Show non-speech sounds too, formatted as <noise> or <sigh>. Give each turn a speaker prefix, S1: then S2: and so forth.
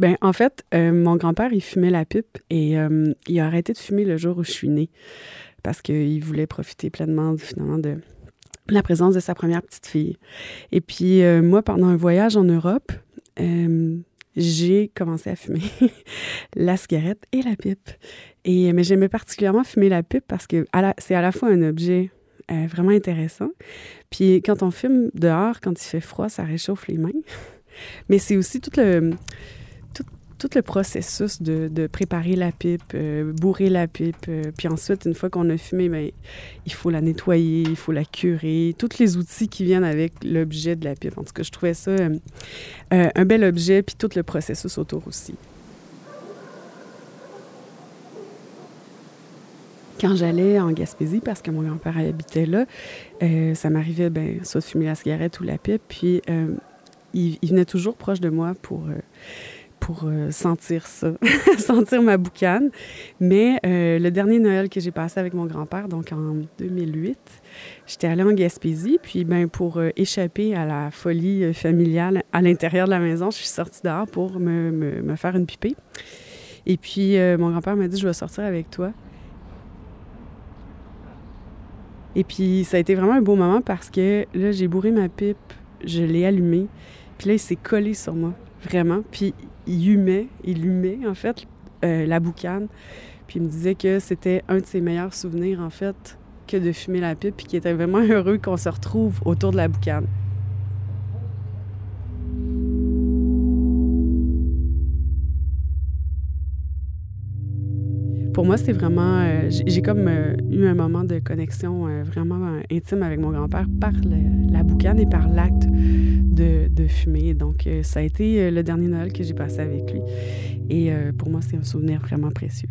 S1: Ben, en fait, euh, mon grand-père, il fumait la pipe et euh, il a arrêté de fumer le jour où je suis née parce qu'il voulait profiter pleinement, finalement, de la présence de sa première petite fille. Et puis, euh, moi, pendant un voyage en Europe, j'ai commencé à fumer <laughs> la cigarette et la pipe. Et, mais j'aimais particulièrement fumer la pipe parce que c'est à la fois un objet vraiment intéressant. Puis quand on fume dehors, quand il fait froid, ça réchauffe les mains. <laughs> Mais c'est aussi tout le, tout le processus de, de préparer la pipe, euh, bourrer la pipe, euh, puis ensuite, une fois qu'on a fumé, bien, il faut la nettoyer, il faut la curer, tous les outils qui viennent avec l'objet de la pipe. En tout cas, je trouvais ça euh, un bel objet, puis tout le processus autour aussi. Quand j'allais en Gaspésie, parce que mon grand-père habitait là, ça m'arrivait, ben, soit de fumer la cigarette ou la pipe, puis il, venait toujours proche de moi pour euh, sentir ça, <laughs> sentir ma boucane. Mais euh, le dernier Noël que j'ai passé avec mon grand-père, donc en 2008, j'étais allée en Gaspésie. Puis ben, pour euh, échapper à la folie familiale à l'intérieur de la maison, je suis sortie dehors pour me faire une pipée. Et puis mon grand-père m'a dit, je vais sortir avec toi. Et puis ça a été vraiment un beau moment parce que là, j'ai bourré ma pipe, je l'ai allumée. Puis là, il s'est collé sur moi, vraiment. Puis il humait, il humait, en fait, euh, la boucane. Puis il me disait que c'était un de ses meilleurs souvenirs, en fait, que de fumer la pipe, puis qu'il était vraiment <laughs> heureux qu'on se retrouve autour de la boucane. Pour moi, c'est vraiment. Euh, j'ai comme euh, eu un moment de connexion vraiment intime avec mon grand-père par la boucane et par l'acte de, fumer. Donc, euh, ça a été euh, le dernier Noël que j'ai passé avec lui. Et euh, pour moi, c'est un souvenir vraiment précieux.